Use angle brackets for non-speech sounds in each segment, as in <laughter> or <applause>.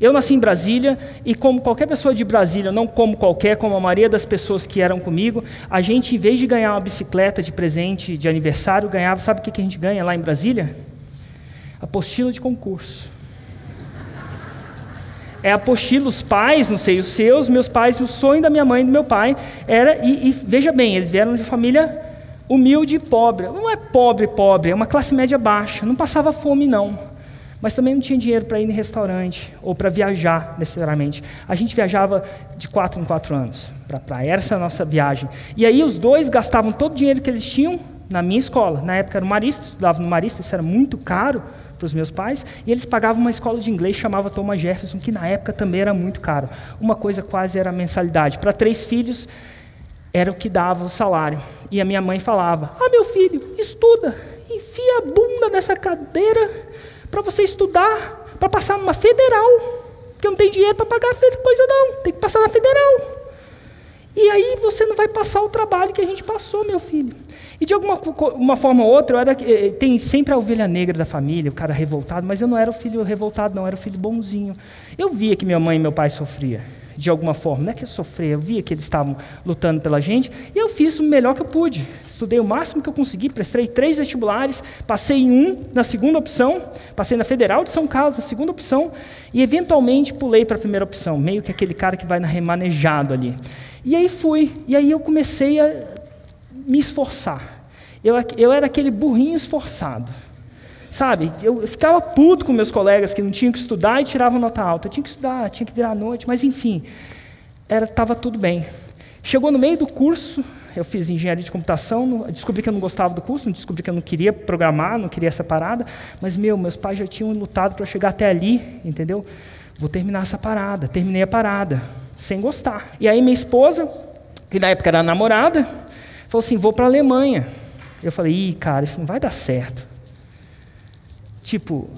Eu nasci em Brasília e, como qualquer pessoa de Brasília, não como qualquer, como a maioria das pessoas que eram comigo, a gente, em vez de ganhar uma bicicleta de presente de aniversário, ganhava, sabe o que a gente ganha lá em Brasília? Apostila de concurso. É apostila, os pais, não sei, os seus, meus pais, o sonho da minha mãe e do meu pai era, e, e veja bem, eles vieram de família humilde e pobre. Não é pobre, pobre, é uma classe média baixa, não passava fome, não mas também não tinha dinheiro para ir em restaurante ou para viajar necessariamente. A gente viajava de quatro em quatro anos para a praia, essa é a nossa viagem. E aí os dois gastavam todo o dinheiro que eles tinham na minha escola. Na época era o Marista, estudava no Marista, isso era muito caro para os meus pais, e eles pagavam uma escola de inglês chamava Thomas Jefferson, que na época também era muito caro. Uma coisa quase era mensalidade. Para três filhos, era o que dava o salário. E a minha mãe falava: Ah, meu filho, estuda, enfia a bunda nessa cadeira para você estudar, para passar numa federal, porque não tem dinheiro para pagar coisa não, tem que passar na federal. E aí você não vai passar o trabalho que a gente passou, meu filho. E de alguma uma forma ou outra, eu era, eh, eh, tem sempre a ovelha negra da família, o cara revoltado, mas eu não era o filho revoltado, não, eu era o filho bonzinho. Eu via que minha mãe e meu pai sofriam, de alguma forma. Não é que eu sofria, eu via que eles estavam lutando pela gente, e eu fiz o melhor que eu pude. Estudei o máximo que eu consegui, prestei três vestibulares, passei em um na segunda opção, passei na Federal de São Carlos, na segunda opção, e eventualmente pulei para a primeira opção, meio que aquele cara que vai na remanejado ali. E aí fui, e aí eu comecei a me esforçar. Eu, eu era aquele burrinho esforçado. Sabe, eu, ficava puto com meus colegas que não tinham que estudar e tiravam nota alta. Eu tinha que estudar, tinha que virar à noite, mas enfim, estava tudo bem. Chegou no meio do curso, eu fiz engenharia de computação, descobri que eu não gostava do curso, descobri que eu não queria programar, não queria essa parada, mas meu, meus pais já tinham lutado para chegar até ali, entendeu? Vou terminar essa parada. Terminei a parada, sem gostar. E aí minha esposa, que na época era namorada, falou assim: vou para a Alemanha. Eu falei: ih, cara, isso não vai dar certo. Tipo,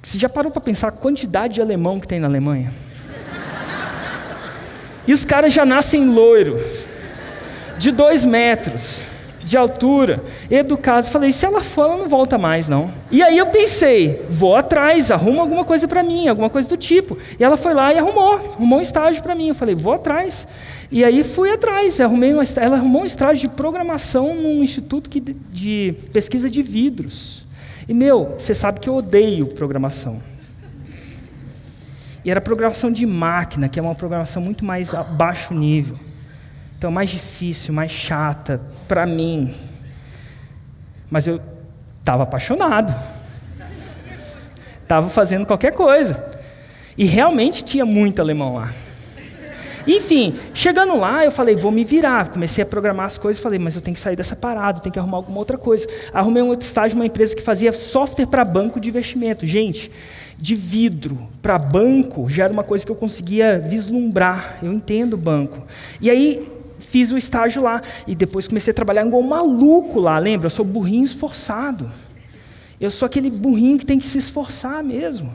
você já parou para pensar a quantidade de alemão que tem na Alemanha? E os caras já nascem loiro, de dois metros de altura, educados. Falei, se ela for, ela não volta mais, não. E aí eu pensei, vou atrás, arruma alguma coisa para mim, alguma coisa do tipo. E ela foi lá e arrumou, arrumou um estágio para mim. Eu falei, vou atrás. E aí fui atrás, arrumei uma, ela arrumou um estágio de programação num instituto que, de pesquisa de vidros. E meu, você sabe que eu odeio programação. E era programação de máquina, que é uma programação muito mais a baixo nível. Então, mais difícil, mais chata para mim. Mas eu estava apaixonado. Estava fazendo qualquer coisa. E realmente tinha muito alemão lá. Enfim, chegando lá, eu falei, vou me virar. Comecei a programar as coisas, falei, mas eu tenho que sair dessa parada, tenho que arrumar alguma outra coisa. Arrumei um outro estágio uma empresa que fazia software para banco de investimento. Gente, de vidro para banco já era uma coisa que eu conseguia vislumbrar. Eu entendo banco. E aí fiz o estágio lá e depois comecei a trabalhar igual um maluco lá. Lembra? Eu sou burrinho esforçado. Eu sou aquele burrinho que tem que se esforçar mesmo.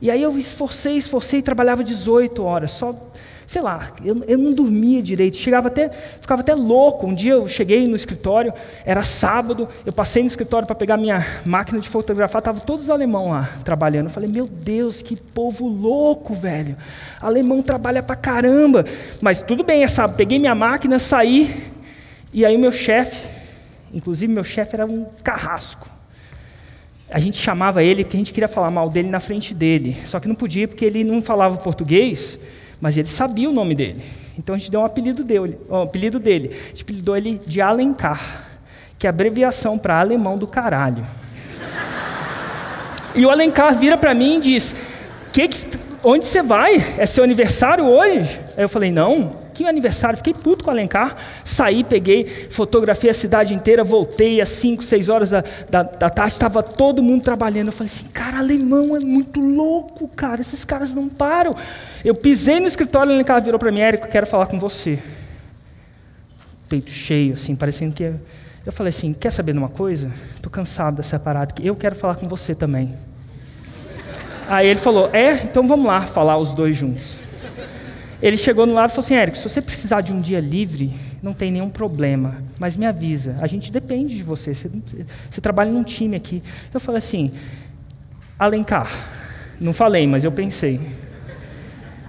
E aí eu esforcei, esforcei, trabalhava 18 horas, só sei lá, eu, eu não dormia direito, chegava até, ficava até louco. Um dia eu cheguei no escritório, era sábado, eu passei no escritório para pegar minha máquina de fotografar, estavam todos os alemão lá trabalhando. Eu falei, meu Deus, que povo louco, velho. Alemão trabalha pra caramba. Mas tudo bem, é sábado. Peguei minha máquina, saí, e aí o meu chefe, inclusive meu chefe era um carrasco. A gente chamava ele porque a gente queria falar mal dele na frente dele. Só que não podia porque ele não falava português mas ele sabia o nome dele. Então a gente deu um apelido dele, um apelido dele. A gente apelidou ele de Alencar, que é abreviação para alemão do caralho. e o Alencar vira para mim e diz: que que, onde você vai? É seu aniversário hoje? Aí eu falei: não, que aniversário, fiquei puto com o Alencar, saí, peguei, fotografei a cidade inteira, voltei às 5, 6 horas da, da, da tarde, estava todo mundo trabalhando. Eu falei assim, cara, alemão é muito louco, cara, esses caras não param. Eu pisei no escritório, o Alencar virou para mim, Érico, quero falar com você. Peito cheio, assim, parecendo que... Eu falei assim, quer saber de uma coisa? Estou cansado dessa parada, que eu quero falar com você também. Aí ele falou, é? Então vamos lá falar os dois juntos. Ele chegou no lado e falou assim: Érico, se você precisar de um dia livre, não tem nenhum problema, mas me avisa, a gente depende de você, você, você trabalha num time aqui. Eu falei assim: Alencar, não falei, mas eu pensei.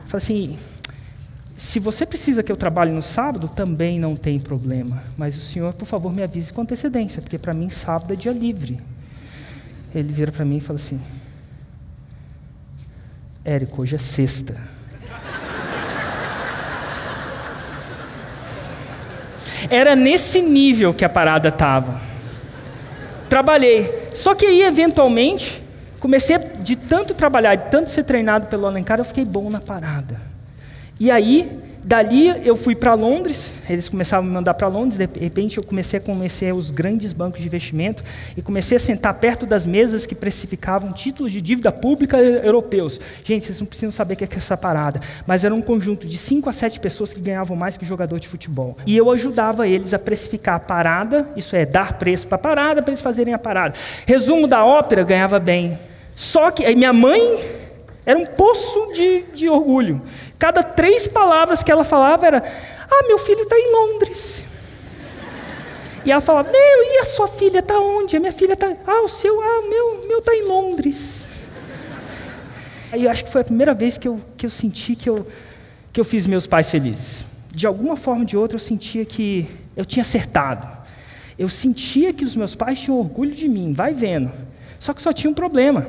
falei assim: se você precisa que eu trabalhe no sábado, também não tem problema. Mas o senhor, por favor, me avise com antecedência, porque para mim sábado é dia livre. Ele vira para mim e fala assim: Érico, hoje é sexta. Era nesse nível que a parada estava. Trabalhei. Só que aí, eventualmente, comecei de tanto trabalhar, de tanto ser treinado pelo Alencar, eu fiquei bom na parada. E aí, dali eu fui para Londres, eles começaram a me mandar para Londres, de repente eu comecei a conhecer os grandes bancos de investimento e comecei a sentar perto das mesas que precificavam títulos de dívida pública europeus. Gente, vocês não precisam saber o que é essa parada, mas era um conjunto de 5 a 7 pessoas que ganhavam mais que jogador de futebol. E eu ajudava eles a precificar a parada, isso é, dar preço para a parada, para eles fazerem a parada. Resumo da ópera, ganhava bem. Só que aí minha mãe era um poço de, de orgulho. Cada três palavras que ela falava era: Ah, meu filho está em Londres. E ela falava: Meu, e a sua filha está onde? A minha filha está. Ah, o seu, ah, meu, meu está em Londres. Aí eu acho que foi a primeira vez que eu, que eu senti que eu, que eu fiz meus pais felizes. De alguma forma ou de outra eu sentia que eu tinha acertado. Eu sentia que os meus pais tinham orgulho de mim, vai vendo. Só que só tinha um problema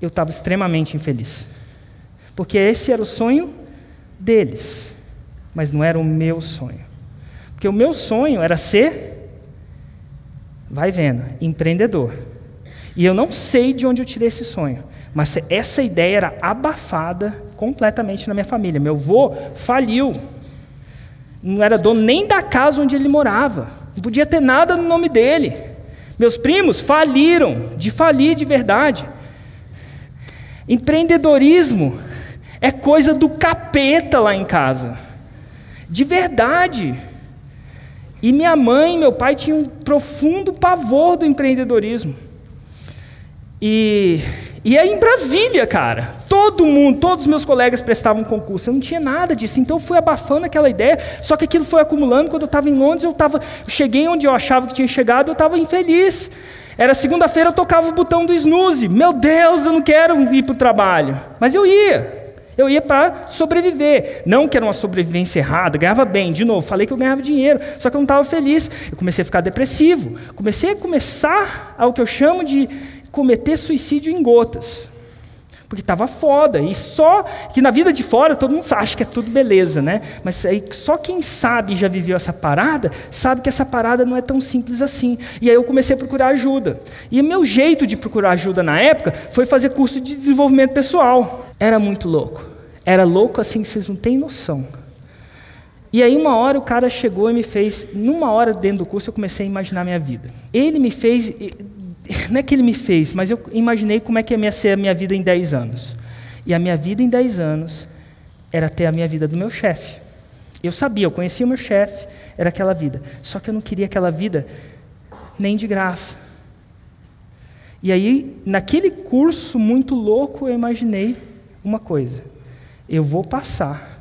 eu estava extremamente infeliz. Porque esse era o sonho deles, mas não era o meu sonho. Porque o meu sonho era ser, vai vendo, empreendedor. E eu não sei de onde eu tirei esse sonho, mas essa ideia era abafada completamente na minha família. Meu avô faliu, não era dono nem da casa onde ele morava, não podia ter nada no nome dele. Meus primos faliram, de falir de verdade. Empreendedorismo é coisa do capeta lá em casa. De verdade. E minha mãe meu pai tinham um profundo pavor do empreendedorismo. E, e aí em Brasília, cara, todo mundo, todos os meus colegas prestavam concurso. Eu não tinha nada disso, então eu fui abafando aquela ideia. Só que aquilo foi acumulando. Quando eu estava em Londres, eu, tava, eu cheguei onde eu achava que tinha chegado, eu estava infeliz. Era segunda-feira, eu tocava o botão do snooze. Meu Deus, eu não quero ir para o trabalho. Mas eu ia. Eu ia para sobreviver. Não que era uma sobrevivência errada, ganhava bem. De novo, falei que eu ganhava dinheiro, só que eu não estava feliz. Eu comecei a ficar depressivo. Comecei a começar ao que eu chamo de cometer suicídio em gotas porque estava foda. E só que na vida de fora todo mundo acha que é tudo beleza, né? Mas só quem sabe já viveu essa parada, sabe que essa parada não é tão simples assim. E aí eu comecei a procurar ajuda. E meu jeito de procurar ajuda na época foi fazer curso de desenvolvimento pessoal. Era muito louco. Era louco assim que vocês não têm noção. E aí uma hora o cara chegou e me fez, numa hora dentro do curso eu comecei a imaginar minha vida. Ele me fez <laughs> não é que ele me fez, mas eu imaginei como é que ia ser a minha vida em 10 anos. E a minha vida em 10 anos era ter a minha vida do meu chefe. Eu sabia, eu conhecia o meu chefe, era aquela vida. Só que eu não queria aquela vida nem de graça. E aí, naquele curso muito louco, eu imaginei uma coisa. Eu vou passar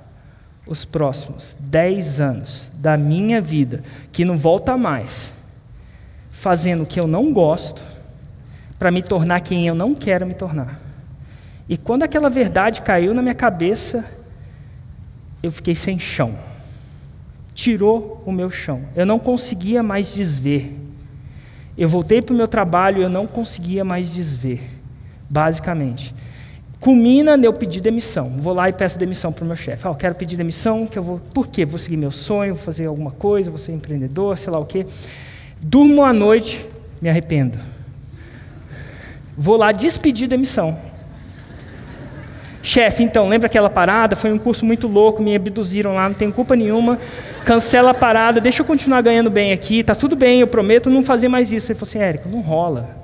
os próximos 10 anos da minha vida, que não volta mais, fazendo o que eu não gosto, para me tornar quem eu não quero me tornar. E quando aquela verdade caiu na minha cabeça, eu fiquei sem chão. Tirou o meu chão. Eu não conseguia mais desver. Eu voltei para o meu trabalho, eu não conseguia mais desver. Basicamente. Culmina eu pedir demissão. Vou lá e peço demissão para o meu chefe. Ah, eu quero pedir demissão, que eu vou. Por quê? Vou seguir meu sonho, vou fazer alguma coisa, vou ser empreendedor, sei lá o quê. Durmo à noite, me arrependo. Vou lá despedir da missão. Chefe, então, lembra aquela parada? Foi um curso muito louco, me abduziram lá, não tenho culpa nenhuma. Cancela a parada, deixa eu continuar ganhando bem aqui, tá tudo bem, eu prometo não fazer mais isso. Ele falou assim: Érico, não rola.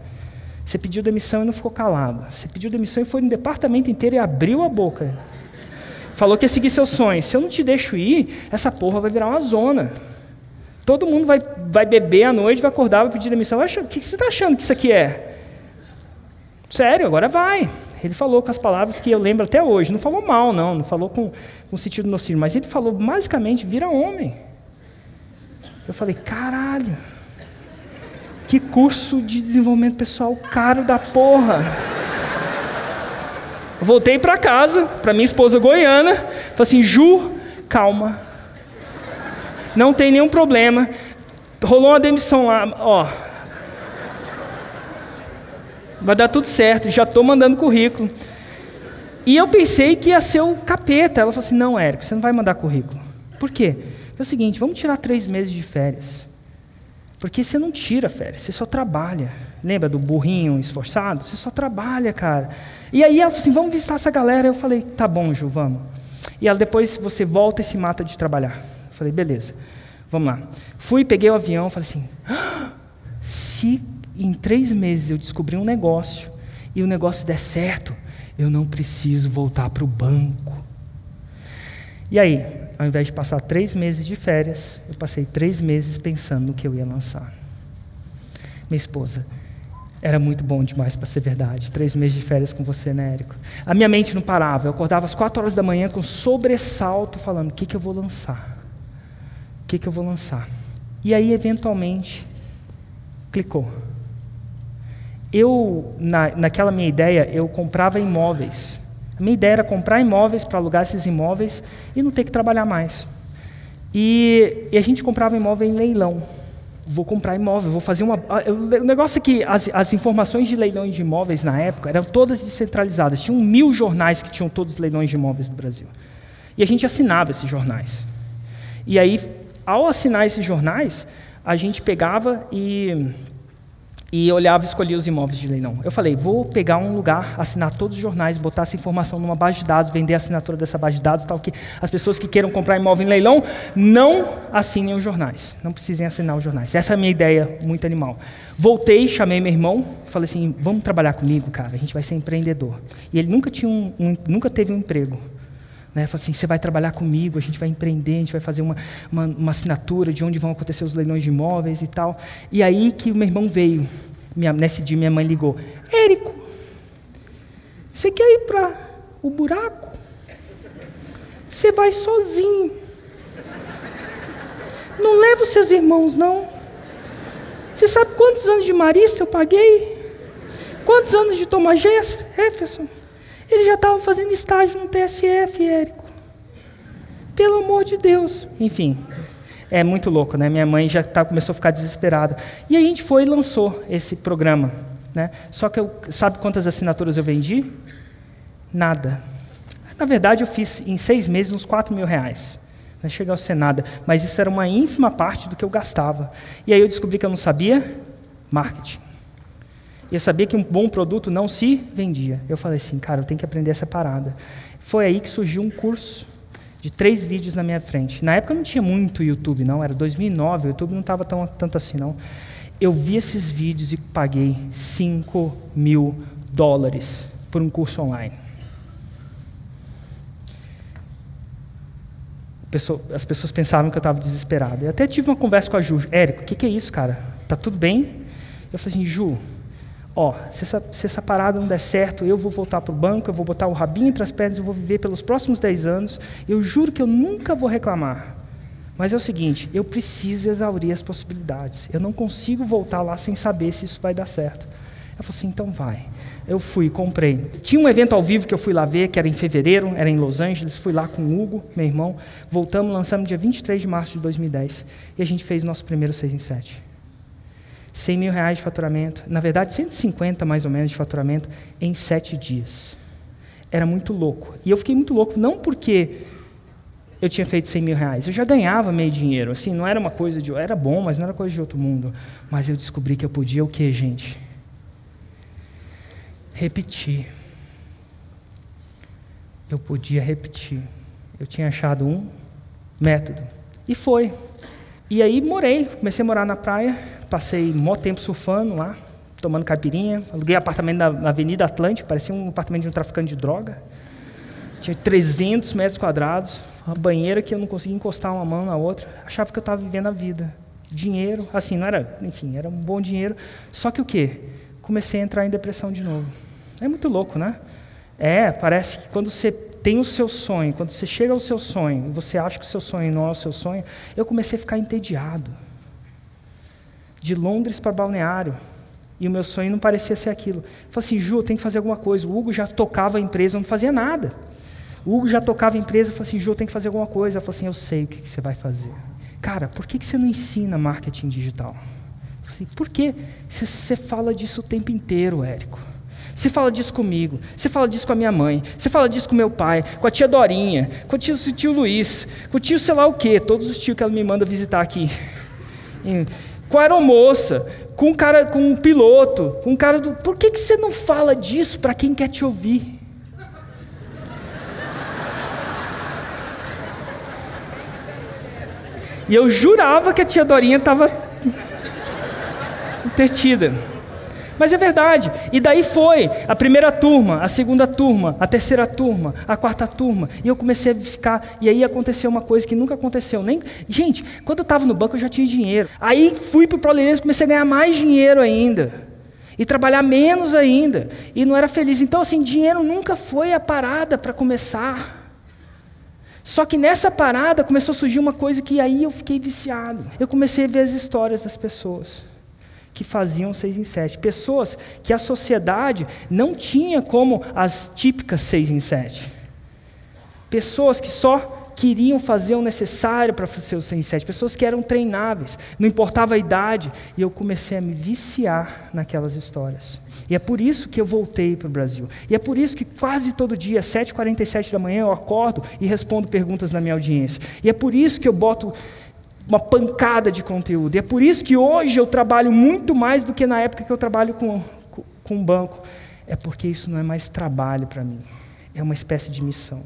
Você pediu demissão e não ficou calado. Você pediu demissão e foi no departamento inteiro e abriu a boca. Falou que ia seguir seus sonhos. Se eu não te deixo ir, essa porra vai virar uma zona. Todo mundo vai, vai beber à noite, vai acordar, vai pedir demissão. O que você está achando que isso aqui é? Sério, agora vai. Ele falou com as palavras que eu lembro até hoje. Não falou mal, não, não falou com, com sentido nocivo, mas ele falou basicamente: vira homem. Eu falei: caralho, que curso de desenvolvimento pessoal caro da porra. Voltei para casa, para minha esposa goiana, falei assim: Ju, calma. Não tem nenhum problema. Rolou uma demissão lá, ó. Vai dar tudo certo, já estou mandando currículo. E eu pensei que ia ser o capeta. Ela falou assim: não, Érico, você não vai mandar currículo. Por quê? É o seguinte: vamos tirar três meses de férias. Porque você não tira férias, você só trabalha. Lembra do burrinho esforçado? Você só trabalha, cara. E aí ela falou assim: vamos visitar essa galera. Eu falei: tá bom, Ju, vamos. E ela depois você volta e se mata de trabalhar. Eu falei: beleza, vamos lá. Fui, peguei o avião, falei assim: ah, se em três meses eu descobrir um negócio e o negócio der certo, eu não preciso voltar para o banco. E aí, ao invés de passar três meses de férias, eu passei três meses pensando no que eu ia lançar. Minha esposa, era muito bom demais para ser verdade. Três meses de férias com você, né, Érico? A minha mente não parava. Eu acordava às quatro horas da manhã com sobressalto, falando: o que, que eu vou lançar? O que, que eu vou lançar? E aí, eventualmente, clicou. Eu, na, naquela minha ideia, eu comprava imóveis. A minha ideia era comprar imóveis para alugar esses imóveis e não ter que trabalhar mais. E, e a gente comprava imóvel em leilão. Vou comprar imóvel, vou fazer uma. O negócio é que as, as informações de leilões de imóveis na época eram todas descentralizadas. Tinham mil jornais que tinham todos os leilões de imóveis do Brasil. E a gente assinava esses jornais. E aí, ao assinar esses jornais, a gente pegava e e olhava e escolhia os imóveis de leilão. Eu falei, vou pegar um lugar, assinar todos os jornais, botar essa informação numa base de dados, vender a assinatura dessa base de dados, tal que as pessoas que queiram comprar imóvel em leilão não assinem os jornais, não precisem assinar os jornais. Essa é a minha ideia, muito animal. Voltei, chamei meu irmão, falei assim, vamos trabalhar comigo, cara, a gente vai ser empreendedor. E ele nunca tinha um, um nunca teve um emprego. Né? Falei assim, você vai trabalhar comigo, a gente vai empreender, a gente vai fazer uma, uma, uma, assinatura de onde vão acontecer os leilões de imóveis e tal. E aí que o meu irmão veio. Minha, nesse dia minha mãe ligou, Érico, você quer ir para o buraco? Você vai sozinho. Não leva os seus irmãos, não. Você sabe quantos anos de marista eu paguei? Quantos anos de Thomas Jefferson? Ele já estava fazendo estágio no TSF, Érico. Pelo amor de Deus. Enfim, é muito louco, né? Minha mãe já tá, começou a ficar desesperada. E a gente foi e lançou esse programa. Né? Só que eu, sabe quantas assinaturas eu vendi? Nada. Na verdade, eu fiz em seis meses uns 4 mil reais. Não chegou a ser nada. Mas isso era uma ínfima parte do que eu gastava. E aí eu descobri que eu não sabia marketing. E eu sabia que um bom produto não se vendia. Eu falei assim, cara, eu tenho que aprender essa parada. Foi aí que surgiu um curso de três vídeos na minha frente. Na época não tinha muito YouTube, não. Era 2009, o YouTube não estava tão tanto assim, não. Eu vi esses vídeos e paguei 5 mil dólares por um curso online. as pessoas pensavam que eu estava desesperado. Eu até tive uma conversa com a Ju. Érico, o que, que é isso, cara? Tá tudo bem? Eu falei assim, Ju, ó, se essa, se essa parada não der certo, eu vou voltar para o banco, eu vou botar o rabinho entre as pernas, eu vou viver pelos próximos 10 anos, eu juro que eu nunca vou reclamar. Mas é o seguinte, eu preciso exaurir as possibilidades. Eu não consigo voltar lá sem saber se isso vai dar certo. Ela falou assim, então vai. Eu fui, comprei. Tinha um evento ao vivo que eu fui lá ver, que era em fevereiro, era em Los Angeles. Fui lá com o Hugo, meu irmão. Voltamos, lançamos dia 23 de março de 2010. E a gente fez o nosso primeiro 6 em 7. 100 mil reais de faturamento, na verdade 150 mais ou menos de faturamento em sete dias. Era muito louco. E eu fiquei muito louco, não porque eu tinha feito 100 mil reais, eu já ganhava meio dinheiro, assim, não era uma coisa de, era bom, mas não era coisa de outro mundo. Mas eu descobri que eu podia o que, gente? Repetir. Eu podia repetir. Eu tinha achado um método. E foi. E aí morei, comecei a morar na praia, passei mó tempo surfando lá, tomando caipirinha. Aluguei apartamento na, na Avenida Atlântica, parecia um apartamento de um traficante de droga. Tinha 300 metros quadrados, uma banheira que eu não conseguia encostar uma mão na outra. Achava que eu estava vivendo a vida. Dinheiro, assim, não era, enfim, era um bom dinheiro. Só que o quê? Comecei a entrar em depressão de novo. É muito louco, né? É, parece que quando você tem o seu sonho, quando você chega ao seu sonho, você acha que o seu sonho não é o seu sonho, eu comecei a ficar entediado de Londres para Balneário, E o meu sonho não parecia ser aquilo. Eu falei assim, Ju, tem que fazer alguma coisa. O Hugo já tocava a empresa, eu não fazia nada. O Hugo já tocava a empresa, eu falei assim, Ju, tem que fazer alguma coisa. Eu falei assim, eu sei o que, que você vai fazer. Cara, por que, que você não ensina marketing digital? Eu falei assim, por que você fala disso o tempo inteiro, Érico? Você fala disso comigo, você fala disso com a minha mãe, você fala disso com meu pai, com a tia Dorinha, com o tio, o tio Luiz, com o tio sei lá o quê, todos os tios que ela me manda visitar aqui. <laughs> Com a aeromoça, com um cara, com um piloto, com um cara do. Por que, que você não fala disso para quem quer te ouvir? E eu jurava que a tia Dorinha estava entretida. Mas é verdade. E daí foi a primeira turma, a segunda turma, a terceira turma, a quarta turma. E eu comecei a ficar. E aí aconteceu uma coisa que nunca aconteceu. Nem... Gente, quando eu estava no banco eu já tinha dinheiro. Aí fui para o ProLinês e comecei a ganhar mais dinheiro ainda. E trabalhar menos ainda. E não era feliz. Então, assim, dinheiro nunca foi a parada para começar. Só que nessa parada começou a surgir uma coisa que aí eu fiquei viciado. Eu comecei a ver as histórias das pessoas que faziam seis em sete. Pessoas que a sociedade não tinha como as típicas seis em sete. Pessoas que só queriam fazer o necessário para fazer o seis em sete. Pessoas que eram treináveis, não importava a idade. E eu comecei a me viciar naquelas histórias. E é por isso que eu voltei para o Brasil. E é por isso que quase todo dia, às 7h47 da manhã, eu acordo e respondo perguntas na minha audiência. E é por isso que eu boto uma pancada de conteúdo. E é por isso que hoje eu trabalho muito mais do que na época que eu trabalho com, com, com banco. É porque isso não é mais trabalho para mim, é uma espécie de missão.